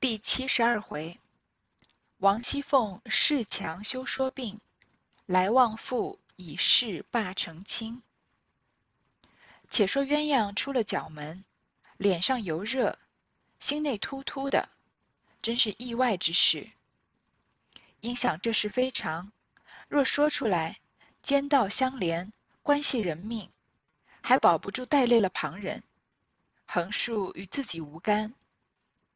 第七十二回，王熙凤恃强休说病，来旺妇以势霸成亲。且说鸳鸯出了角门，脸上油热，心内突突的，真是意外之事。因想这事非常，若说出来，奸盗相连，关系人命，还保不住带累了旁人。横竖与自己无干，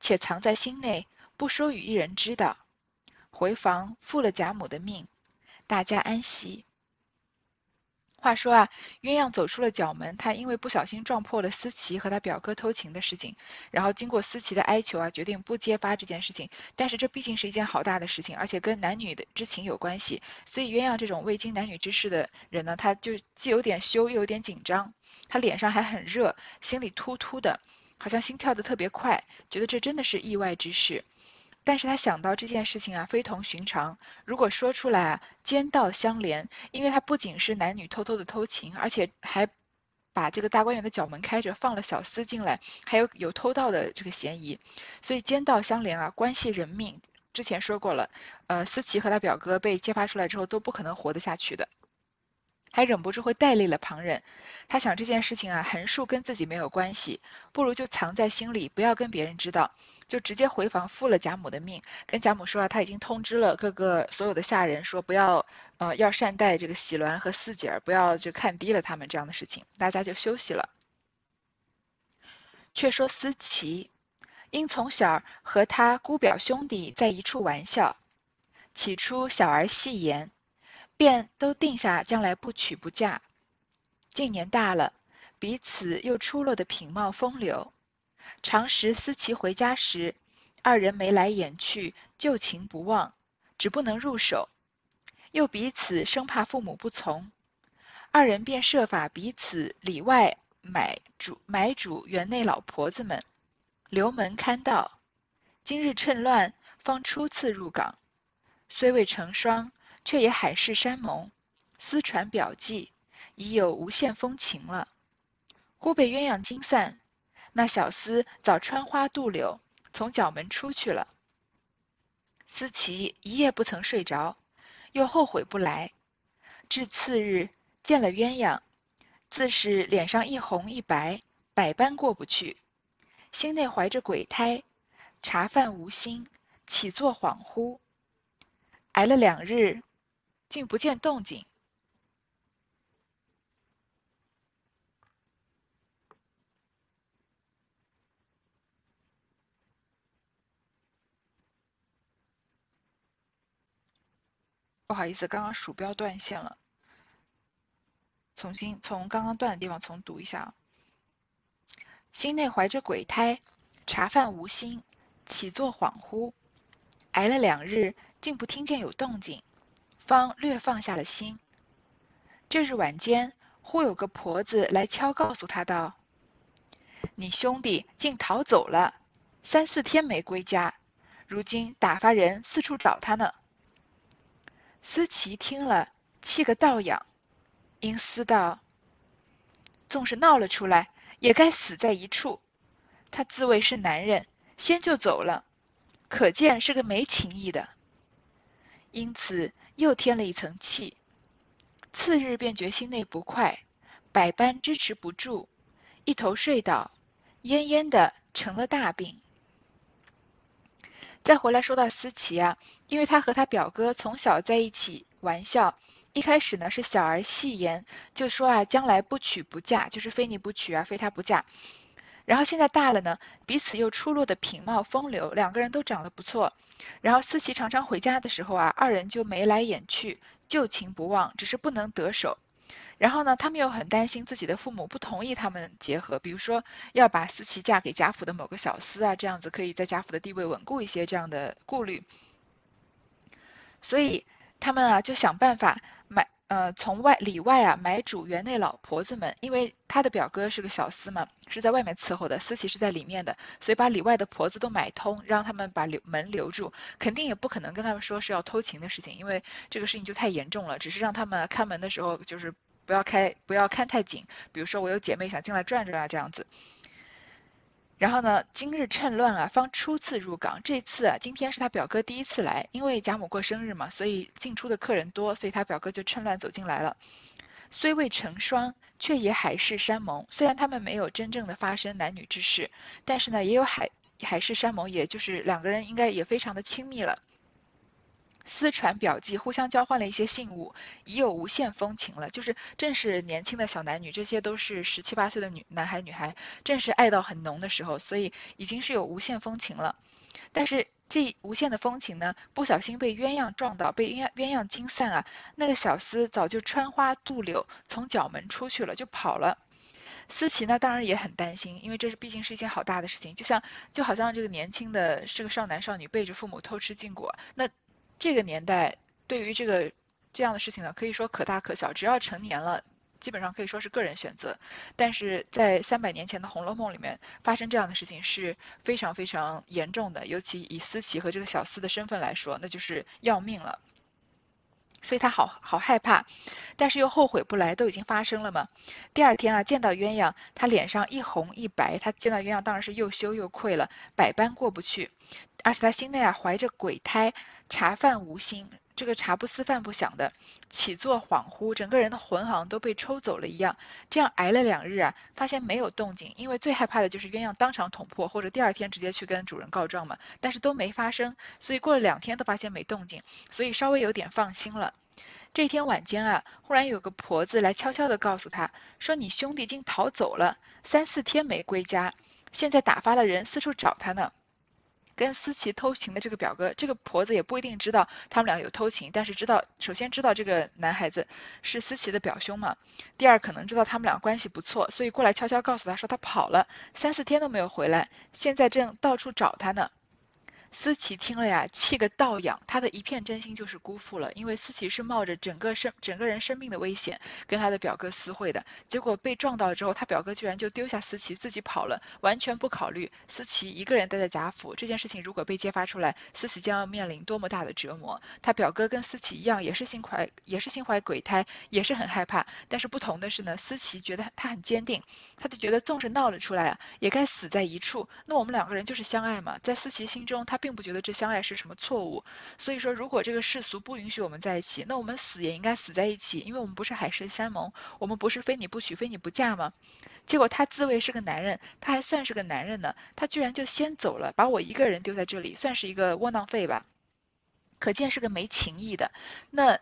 且藏在心内，不说与一人知道。回房复了贾母的命，大家安息。话说啊，鸳鸯走出了角门，她因为不小心撞破了思琪和他表哥偷情的事情，然后经过思琪的哀求啊，决定不揭发这件事情。但是这毕竟是一件好大的事情，而且跟男女的之情有关系，所以鸳鸯这种未经男女之事的人呢，他就既有点羞又有点紧张，他脸上还很热，心里突突的，好像心跳的特别快，觉得这真的是意外之事。但是他想到这件事情啊，非同寻常。如果说出来啊，奸盗相连，因为他不仅是男女偷偷的偷情，而且还把这个大观园的角门开着，放了小厮进来，还有有偷盗的这个嫌疑，所以奸盗相连啊，关系人命。之前说过了，呃，思琪和他表哥被揭发出来之后，都不可能活得下去的。还忍不住会带累了旁人，他想这件事情啊，横竖跟自己没有关系，不如就藏在心里，不要跟别人知道，就直接回房复了贾母的命，跟贾母说啊，他已经通知了各个所有的下人，说不要，呃，要善待这个喜鸾和四姐儿，不要就看低了他们这样的事情，大家就休息了。却说思琪，因从小和他姑表兄弟在一处玩笑，起初小儿戏言。便都定下将来不娶不嫁。近年大了，彼此又出落的品貌风流。常时思琪回家时，二人眉来眼去，旧情不忘，只不能入手。又彼此生怕父母不从，二人便设法彼此里外买主买主园内老婆子们，留门看道。今日趁乱，方初次入港，虽未成双。却也海誓山盟，私传表记，已有无限风情了。忽被鸳鸯惊散，那小厮早穿花渡柳，从角门出去了。思琪一夜不曾睡着，又后悔不来，至次日见了鸳鸯，自是脸上一红一白，百般过不去，心内怀着鬼胎，茶饭无心，起坐恍惚，挨了两日。竟不见动静。不好意思，刚刚鼠标断线了，重新从刚刚断的地方重读一下。心内怀着鬼胎，茶饭无心，起坐恍惚，挨了两日，竟不听见有动静。方略放下了心。这日晚间，忽有个婆子来敲，告诉他道：“你兄弟竟逃走了，三四天没归家，如今打发人四处找他呢。”思琪听了，气个倒仰，因思道：“纵是闹了出来，也该死在一处。他自谓是男人，先就走了，可见是个没情义的。因此。”又添了一层气，次日便觉心内不快，百般支持不住，一头睡倒，恹恹的成了大病。再回来说到思琪啊，因为他和他表哥从小在一起玩笑，一开始呢是小儿戏言，就说啊将来不娶不嫁，就是非你不娶啊，非他不嫁。然后现在大了呢，彼此又出落的品貌风流，两个人都长得不错。然后思琪常常回家的时候啊，二人就眉来眼去，旧情不忘，只是不能得手。然后呢，他们又很担心自己的父母不同意他们结合，比如说要把思琪嫁给贾府的某个小厮啊，这样子可以在贾府的地位稳固一些，这样的顾虑。所以他们啊，就想办法。呃，从外里外啊买主园内老婆子们，因为他的表哥是个小厮嘛，是在外面伺候的，思琪是在里面的，所以把里外的婆子都买通，让他们把留门留住，肯定也不可能跟他们说是要偷情的事情，因为这个事情就太严重了，只是让他们看门的时候就是不要开，不要看太紧，比如说我有姐妹想进来转转啊这样子。然后呢，今日趁乱啊，方初次入港。这次啊，今天是他表哥第一次来，因为贾母过生日嘛，所以进出的客人多，所以他表哥就趁乱走进来了。虽未成双，却也海誓山盟。虽然他们没有真正的发生男女之事，但是呢，也有海海誓山盟，也就是两个人应该也非常的亲密了。私传表记，互相交换了一些信物，已有无限风情了。就是正是年轻的小男女，这些都是十七八岁的女男孩女孩，正是爱到很浓的时候，所以已经是有无限风情了。但是这无限的风情呢，不小心被鸳鸯撞到，被鸳鸯鸳鸯惊散啊！那个小厮早就穿花渡柳，从角门出去了，就跑了。思琪呢，当然也很担心，因为这是毕竟是一件好大的事情，就像就好像这个年轻的这个少男少女背着父母偷吃禁果，那。这个年代对于这个这样的事情呢，可以说可大可小，只要成年了，基本上可以说是个人选择。但是在三百年前的《红楼梦》里面发生这样的事情是非常非常严重的，尤其以思琪和这个小厮的身份来说，那就是要命了。所以他好好害怕，但是又后悔不来，都已经发生了嘛。第二天啊，见到鸳鸯，他脸上一红一白，他见到鸳鸯当然是又羞又愧了，百般过不去，而且他心内啊怀着鬼胎。茶饭无心，这个茶不思饭不想的，起坐恍惚，整个人的魂好像都被抽走了一样。这样挨了两日啊，发现没有动静，因为最害怕的就是鸳鸯当场捅破，或者第二天直接去跟主人告状嘛。但是都没发生，所以过了两天都发现没动静，所以稍微有点放心了。这天晚间啊，忽然有个婆子来悄悄地告诉他说：“你兄弟竟逃走了，三四天没归家，现在打发了人四处找他呢。”跟思琪偷情的这个表哥，这个婆子也不一定知道他们俩有偷情，但是知道，首先知道这个男孩子是思琪的表兄嘛，第二可能知道他们俩关系不错，所以过来悄悄告诉他说他跑了，三四天都没有回来，现在正到处找他呢。思琪听了呀，气个倒仰，他的一片真心就是辜负了。因为思琪是冒着整个生整个人生命的危险跟他的表哥私会的，结果被撞到了之后，他表哥居然就丢下思琪自己跑了，完全不考虑思琪一个人待在贾府这件事情，如果被揭发出来，思琪将要面临多么大的折磨。他表哥跟思琪一样，也是心怀也是心怀鬼胎，也是很害怕。但是不同的是呢，思琪觉得他很坚定，他就觉得纵使闹了出来啊，也该死在一处。那我们两个人就是相爱嘛，在思琪心中，他。并不觉得这相爱是什么错误，所以说如果这个世俗不允许我们在一起，那我们死也应该死在一起，因为我们不是海誓山盟，我们不是非你不娶非你不嫁吗？结果他自谓是个男人，他还算是个男人呢，他居然就先走了，把我一个人丢在这里，算是一个窝囊废吧？可见是个没情义的。那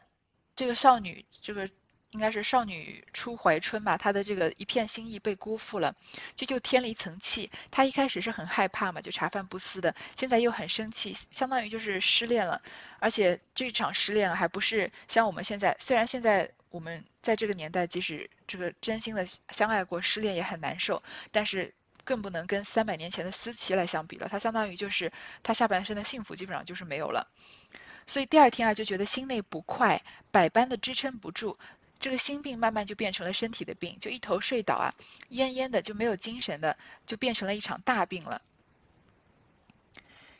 这个少女，这个。应该是少女初怀春吧，她的这个一片心意被辜负了，就又添了一层气。她一开始是很害怕嘛，就茶饭不思的，现在又很生气，相当于就是失恋了。而且这场失恋还不是像我们现在，虽然现在我们在这个年代，即使这个真心的相爱过，失恋也很难受，但是更不能跟三百年前的思琪来相比了。她相当于就是她下半生的幸福基本上就是没有了。所以第二天啊，就觉得心内不快，百般的支撑不住。这个心病慢慢就变成了身体的病，就一头睡倒啊，恹恹的就没有精神的，就变成了一场大病了。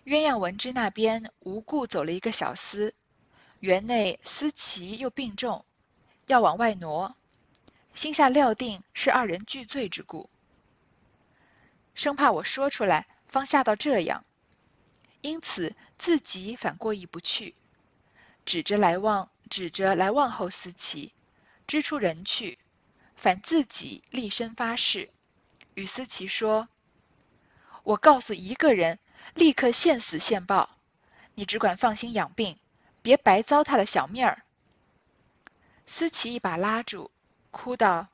鸳鸯闻之那边无故走了一个小厮，园内思琪又病重，要往外挪，心下料定是二人俱醉之故，生怕我说出来，方吓到这样，因此自己反过意不去，指着来望，指着来望后思琪。支出人去，反自己立身发誓，与思琪说：“我告诉一个人，立刻现死现报。你只管放心养病，别白糟蹋了小命儿。”思琪一把拉住，哭道：“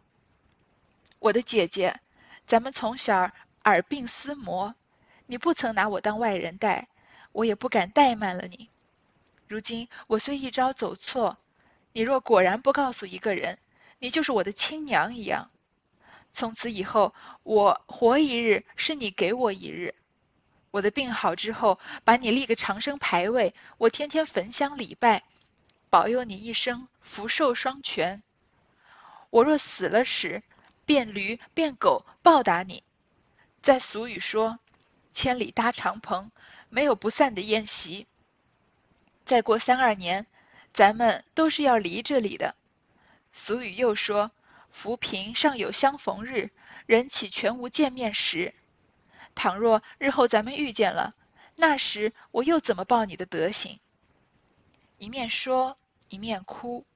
我的姐姐，咱们从小耳鬓厮磨，你不曾拿我当外人待，我也不敢怠慢了你。如今我虽一朝走错。”你若果然不告诉一个人，你就是我的亲娘一样。从此以后，我活一日是你给我一日。我的病好之后，把你立个长生牌位，我天天焚香礼拜，保佑你一生福寿双全。我若死了时，变驴变狗报答你。在俗语说，千里搭长棚，没有不散的宴席。再过三二年。咱们都是要离这里的。俗语又说：“浮萍尚有相逢日，人岂全无见面时。”倘若日后咱们遇见了，那时我又怎么报你的德行？”一面说，一面哭。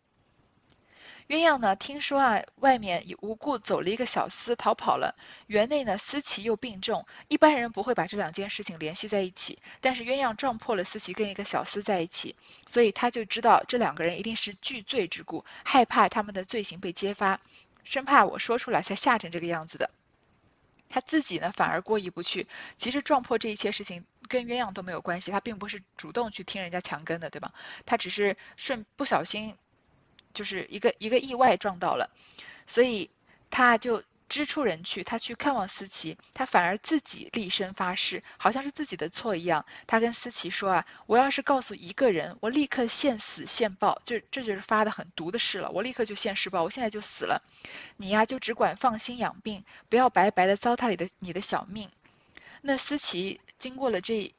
鸳鸯呢？听说啊，外面无故走了一个小厮逃跑了。园内呢，思琪又病重，一般人不会把这两件事情联系在一起。但是鸳鸯撞破了思琪跟一个小厮在一起，所以他就知道这两个人一定是惧罪之故，害怕他们的罪行被揭发，生怕我说出来才吓成这个样子的。他自己呢，反而过意不去。其实撞破这一切事情跟鸳鸯都没有关系，他并不是主动去听人家强根的，对吧？他只是顺不小心。就是一个一个意外撞到了，所以他就知出人去，他去看望思琪，他反而自己立身发誓，好像是自己的错一样。他跟思琪说啊，我要是告诉一个人，我立刻现死现报，就这就是发的很毒的誓了，我立刻就现世报，我现在就死了。你呀，就只管放心养病，不要白白的糟蹋你的你的小命。那思琪经过了这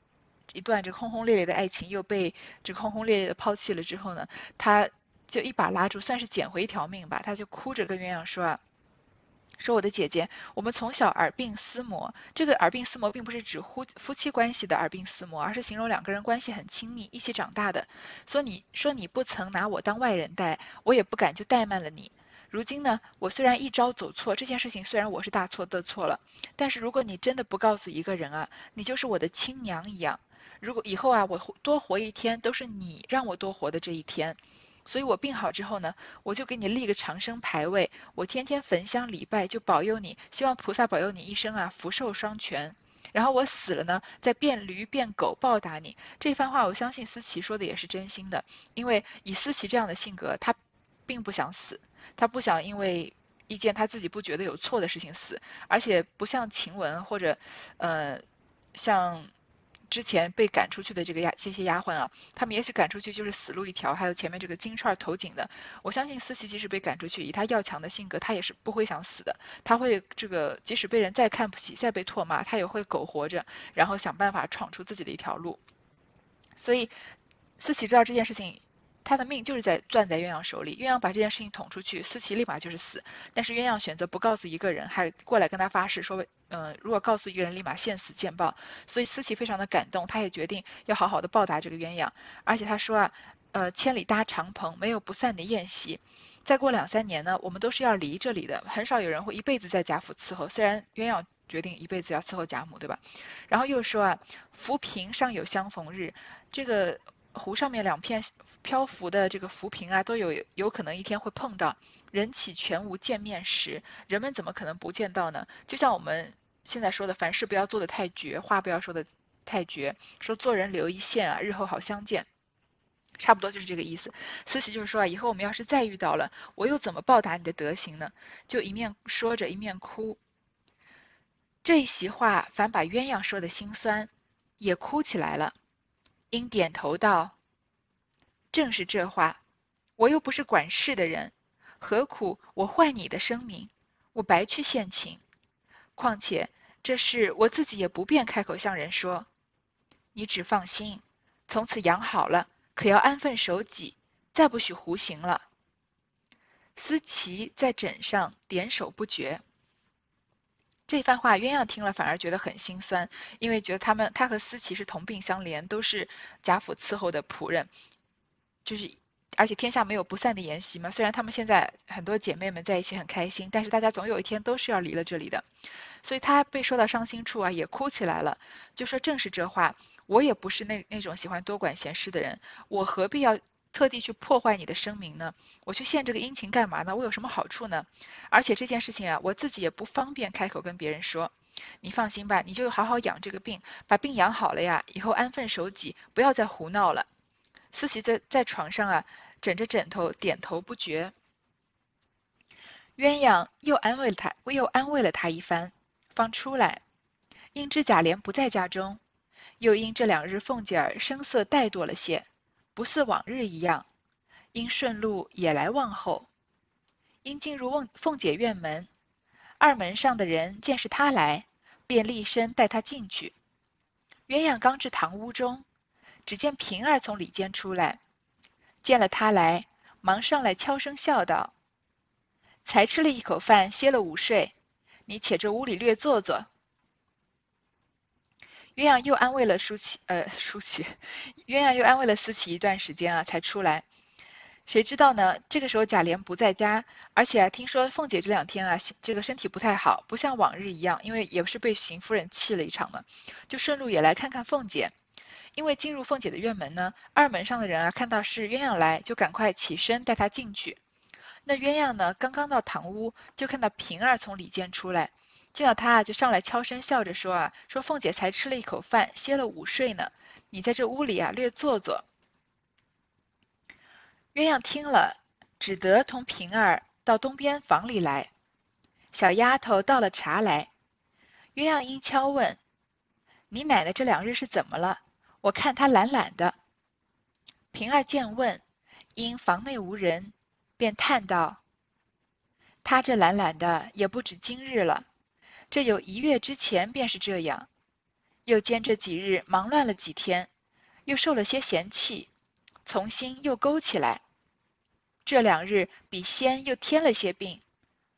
一段这轰轰烈烈的爱情，又被这轰轰烈烈的抛弃了之后呢，他。就一把拉住，算是捡回一条命吧。他就哭着跟鸳鸯说：“啊，说我的姐姐，我们从小耳鬓厮磨。这个耳鬓厮磨，并不是指夫夫妻关系的耳鬓厮磨，而是形容两个人关系很亲密，一起长大的。说你说你不曾拿我当外人待，我也不敢就怠慢了你。如今呢，我虽然一朝走错，这件事情虽然我是大错特错了，但是如果你真的不告诉一个人啊，你就是我的亲娘一样。如果以后啊，我多活一天，都是你让我多活的这一天。”所以我病好之后呢，我就给你立个长生牌位，我天天焚香礼拜，就保佑你，希望菩萨保佑你一生啊福寿双全。然后我死了呢，再变驴变狗报答你。这番话我相信思琪说的也是真心的，因为以思琪这样的性格，他并不想死，他不想因为一件他自己不觉得有错的事情死，而且不像晴雯或者，呃，像。之前被赶出去的这个丫这些丫鬟啊，他们也许赶出去就是死路一条。还有前面这个金钏投井的，我相信思琪即使被赶出去，以她要强的性格，她也是不会想死的。她会这个，即使被人再看不起，再被唾骂，她也会苟活着，然后想办法闯出自己的一条路。所以，思琪知道这件事情。他的命就是在攥在鸳鸯手里，鸳鸯把这件事情捅出去，思琪立马就是死。但是鸳鸯选择不告诉一个人，还过来跟他发誓说，嗯，如果告诉一个人，立马现死见报。所以思琪非常的感动，他也决定要好好的报答这个鸳鸯。而且他说啊，呃，千里搭长棚，没有不散的宴席。再过两三年呢，我们都是要离这里的，很少有人会一辈子在贾府伺候。虽然鸳鸯决定一辈子要伺候贾母，对吧？然后又说啊，浮萍尚有相逢日，这个。湖上面两片漂浮的这个浮萍啊，都有有可能一天会碰到。人起全无见面时？人们怎么可能不见到呢？就像我们现在说的，凡事不要做的太绝，话不要说的太绝，说做人留一线啊，日后好相见。差不多就是这个意思。思琪就是说啊，以后我们要是再遇到了，我又怎么报答你的德行呢？就一面说着一面哭。这一席话反把鸳鸯说的心酸，也哭起来了。应点头道：“正是这话，我又不是管事的人，何苦我坏你的声名？我白去献情。况且这事我自己也不便开口向人说。你只放心，从此养好了，可要安分守己，再不许胡行了。”思琪在枕上点首不绝。这番话，鸳鸯听了反而觉得很心酸，因为觉得他们他和思琪是同病相怜，都是贾府伺候的仆人，就是而且天下没有不散的筵席嘛。虽然他们现在很多姐妹们在一起很开心，但是大家总有一天都是要离了这里的，所以她被说到伤心处啊，也哭起来了，就说正是这话，我也不是那那种喜欢多管闲事的人，我何必要。特地去破坏你的声明呢？我去献这个殷勤干嘛呢？我有什么好处呢？而且这件事情啊，我自己也不方便开口跟别人说。你放心吧，你就好好养这个病，把病养好了呀，以后安分守己，不要再胡闹了。思琪在在床上啊，枕着枕头点头不绝。鸳鸯又安慰了他，又安慰了他一番，方出来。因知贾琏不在家中，又因这两日凤姐儿声色怠惰了些。不似往日一样，因顺路也来望候。因进入凤凤姐院门，二门上的人见是他来，便立身带他进去。鸳鸯刚至堂屋中，只见平儿从里间出来，见了他来，忙上来悄声笑道：“才吃了一口饭，歇了午睡，你且这屋里略坐坐。”鸳鸯又安慰了舒淇，呃，舒淇，鸳鸯又安慰了思琪一段时间啊，才出来。谁知道呢？这个时候贾琏不在家，而且听说凤姐这两天啊，这个身体不太好，不像往日一样，因为也是被邢夫人气了一场嘛，就顺路也来看看凤姐。因为进入凤姐的院门呢，二门上的人啊，看到是鸳鸯来，就赶快起身带她进去。那鸳鸯呢，刚刚到堂屋，就看到平儿从里间出来。见到他啊，就上来悄声笑着说啊：“说凤姐才吃了一口饭，歇了午睡呢。你在这屋里啊，略坐坐。”鸳鸯听了，只得同平儿到东边房里来。小丫头倒了茶来，鸳鸯因悄问：“你奶奶这两日是怎么了？我看她懒懒的。”平儿见问，因房内无人，便叹道：“她这懒懒的，也不止今日了。”这有一月之前便是这样，又兼这几日忙乱了几天，又受了些嫌弃，从心又勾起来。这两日比先又添了些病，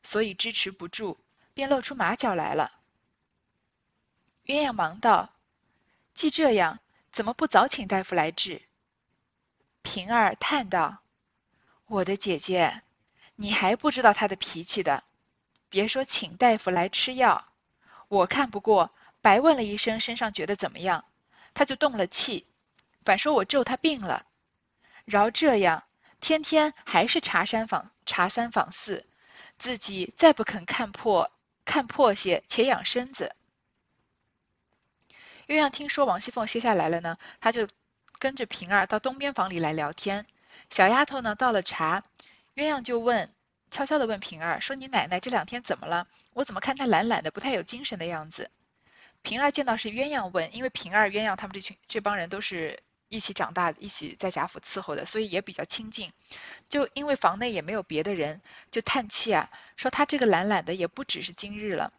所以支持不住，便露出马脚来了。鸳鸯忙道：“既这样，怎么不早请大夫来治？”平儿叹道：“我的姐姐，你还不知道他的脾气的。”别说请大夫来吃药，我看不过，白问了一声身上觉得怎么样，他就动了气，反说我咒他病了。饶这样，天天还是查三访查三访四，自己再不肯看破看破些，且养身子。鸳鸯听说王熙凤歇下来了呢，他就跟着平儿到东边房里来聊天。小丫头呢倒了茶，鸳鸯就问。悄悄地问平儿说：“你奶奶这两天怎么了？我怎么看她懒懒的，不太有精神的样子？”平儿见到是鸳鸯问，因为平儿、鸳鸯他们这群这帮人都是一起长大、一起在贾府伺候的，所以也比较亲近。就因为房内也没有别的人，就叹气啊，说她这个懒懒的也不只是今日了，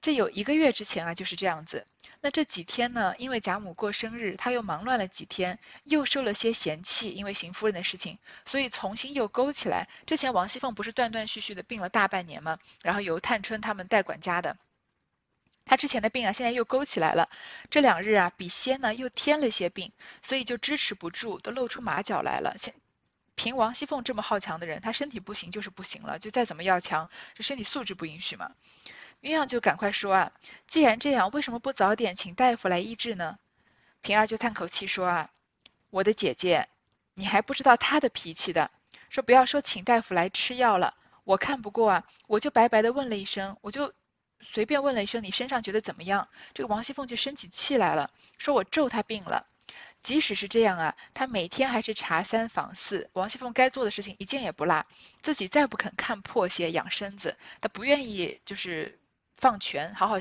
这有一个月之前啊就是这样子。那这几天呢？因为贾母过生日，他又忙乱了几天，又受了些嫌弃，因为邢夫人的事情，所以重新又勾起来。之前王熙凤不是断断续续的病了大半年吗？然后由探春他们代管家的，他之前的病啊，现在又勾起来了。这两日啊，比先呢又添了些病，所以就支持不住，都露出马脚来了。凭王熙凤这么好强的人，她身体不行就是不行了，就再怎么要强，这身体素质不允许嘛。鸳鸯就赶快说啊，既然这样，为什么不早点请大夫来医治呢？平儿就叹口气说啊，我的姐姐，你还不知道她的脾气的。说不要说请大夫来吃药了，我看不过啊，我就白白的问了一声，我就随便问了一声，你身上觉得怎么样？这个王熙凤就生起气来了，说我咒她病了。即使是这样啊，他每天还是查三访四，王熙凤该做的事情一件也不落，自己再不肯看破些养身子，他不愿意就是。放权，好好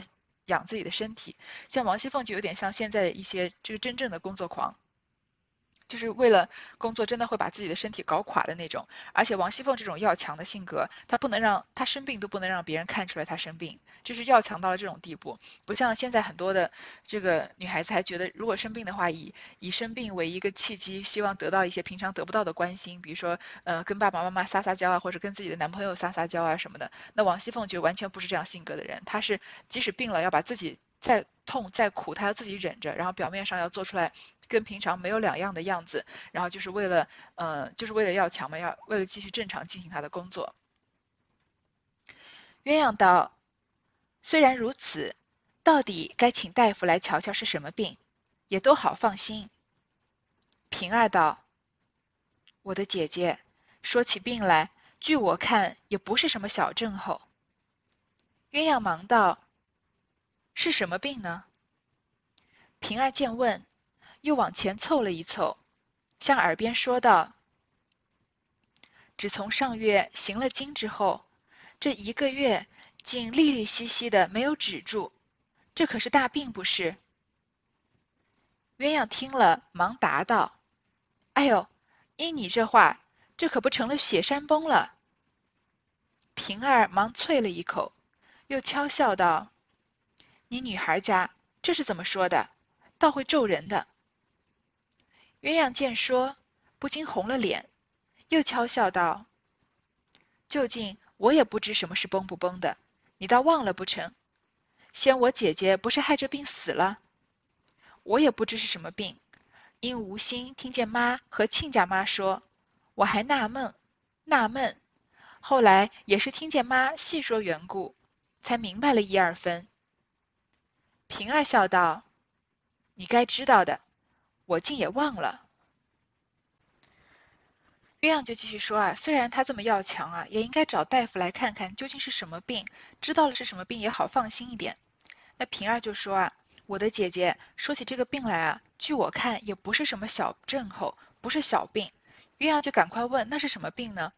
养自己的身体。像王熙凤就有点像现在的一些就是真正的工作狂。就是为了工作，真的会把自己的身体搞垮的那种。而且王熙凤这种要强的性格，她不能让她生病都不能让别人看出来她生病，就是要强到了这种地步。不像现在很多的这个女孩子还觉得，如果生病的话，以以生病为一个契机，希望得到一些平常得不到的关心，比如说呃跟爸爸妈妈撒撒娇啊，或者跟自己的男朋友撒撒娇啊什么的。那王熙凤就完全不是这样性格的人，她是即使病了要把自己。再痛再苦，他要自己忍着，然后表面上要做出来跟平常没有两样的样子，然后就是为了，呃，就是为了要强嘛，要为了继续正常进行他的工作。鸳鸯道：“虽然如此，到底该请大夫来瞧瞧是什么病，也都好放心。”平儿道：“我的姐姐，说起病来，据我看也不是什么小症候。”鸳鸯忙道。是什么病呢？平儿见问，又往前凑了一凑，向耳边说道：“只从上月行了经之后，这一个月竟利利兮兮的没有止住，这可是大病不是？”鸳鸯听了，忙答道：“哎呦，依你这话，这可不成了雪山崩了。”平儿忙啐了一口，又悄笑道。你女孩家这是怎么说的？倒会咒人的。鸳鸯见说，不禁红了脸，又悄笑道：“究竟我也不知什么是崩不崩的，你倒忘了不成？先我姐姐不是害着病死了？我也不知是什么病，因无心听见妈和亲家妈说，我还纳闷，纳闷，后来也是听见妈细说缘故，才明白了一二分。平儿笑道：“你该知道的，我竟也忘了。”鸳鸯就继续说啊，虽然他这么要强啊，也应该找大夫来看看究竟是什么病，知道了是什么病也好放心一点。那平儿就说啊，我的姐姐说起这个病来啊，据我看也不是什么小症候，不是小病。鸳鸯就赶快问，那是什么病呢？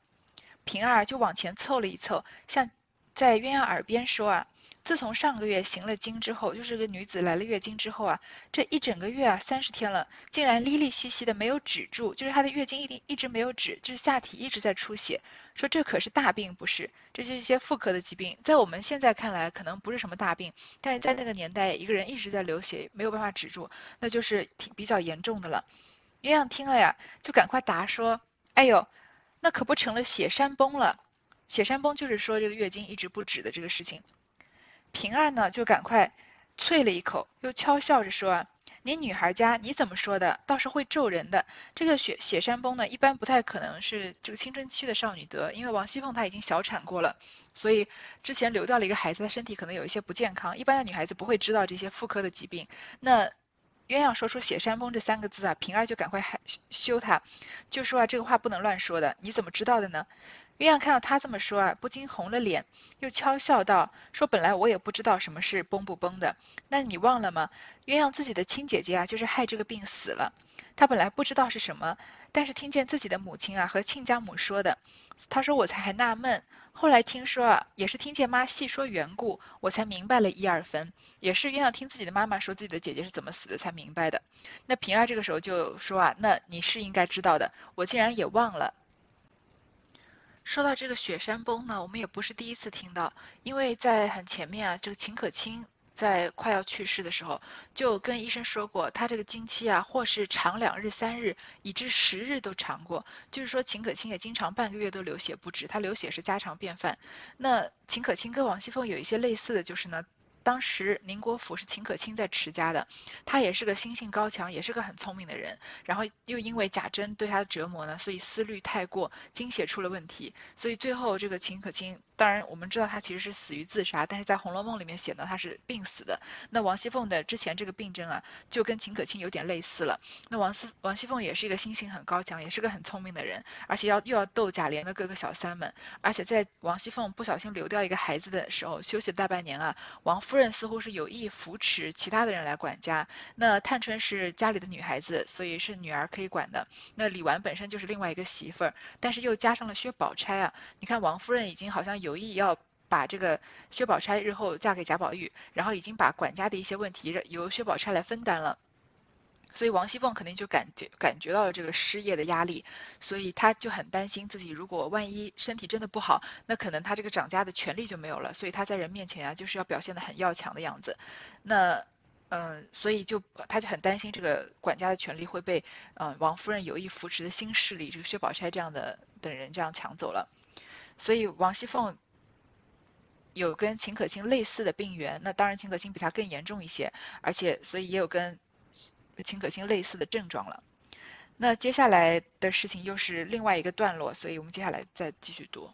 平儿就往前凑了一凑，像在鸳鸯耳边说啊。自从上个月行了经之后，就是个女子来了月经之后啊，这一整个月啊，三十天了，竟然哩哩兮兮的没有止住，就是她的月经一定一直没有止，就是下体一直在出血。说这可是大病不是？这就是一些妇科的疾病，在我们现在看来可能不是什么大病，但是在那个年代，一个人一直在流血，没有办法止住，那就是挺比较严重的了。鸳鸯听了呀，就赶快答说：“哎呦，那可不成了血山崩了。血山崩就是说这个月经一直不止的这个事情。”平儿呢，就赶快啐了一口，又悄笑着说：“啊你女孩家你怎么说的，倒是会咒人的。这个雪雪山崩呢，一般不太可能是这个青春期的少女得，因为王熙凤她已经小产过了，所以之前流掉了一个孩子，她身体可能有一些不健康。一般的女孩子不会知道这些妇科的疾病。那鸳鸯说出血山崩这三个字啊，平儿就赶快害羞他，就说啊，这个话不能乱说的，你怎么知道的呢？”鸳鸯看到他这么说啊，不禁红了脸，又悄笑道：“说本来我也不知道什么是崩不崩的，那你忘了吗？鸳鸯自己的亲姐姐啊，就是害这个病死了。她本来不知道是什么，但是听见自己的母亲啊和亲家母说的，她说我才还纳闷。后来听说啊，也是听见妈细说缘故，我才明白了一二分。也是鸳鸯听自己的妈妈说自己的姐姐是怎么死的才明白的。那平儿这个时候就说啊，那你是应该知道的，我竟然也忘了。”说到这个雪山崩呢，我们也不是第一次听到，因为在很前面啊，这个秦可卿在快要去世的时候，就跟医生说过，她这个经期啊，或是长两日、三日，以至十日都长过，就是说秦可卿也经常半个月都流血不止，她流血是家常便饭。那秦可卿跟王熙凤有一些类似的就是呢。当时宁国府是秦可卿在持家的，他也是个心性高强，也是个很聪明的人。然后又因为贾珍对他的折磨呢，所以思虑太过，精血出了问题。所以最后这个秦可卿，当然我们知道他其实是死于自杀，但是在《红楼梦》里面写的他是病死的。那王熙凤的之前这个病症啊，就跟秦可卿有点类似了。那王熙王熙凤也是一个心性很高强，也是个很聪明的人，而且要又要斗贾琏的各个小三们，而且在王熙凤不小心流掉一个孩子的时候，休息大半年啊，王夫。夫人似乎是有意扶持其他的人来管家。那探春是家里的女孩子，所以是女儿可以管的。那李纨本身就是另外一个媳妇儿，但是又加上了薛宝钗啊。你看王夫人已经好像有意要把这个薛宝钗日后嫁给贾宝玉，然后已经把管家的一些问题由薛宝钗来分担了。所以王熙凤肯定就感觉感觉到了这个失业的压力，所以她就很担心自己如果万一身体真的不好，那可能她这个掌家的权利就没有了。所以她在人面前啊，就是要表现的很要强的样子。那，嗯，所以就她就很担心这个管家的权利会被，嗯，王夫人有意扶持的新势力，这个薛宝钗这样的等人这样抢走了。所以王熙凤有跟秦可卿类似的病源，那当然秦可卿比她更严重一些，而且所以也有跟。秦可卿类似的症状了，那接下来的事情又是另外一个段落，所以我们接下来再继续读。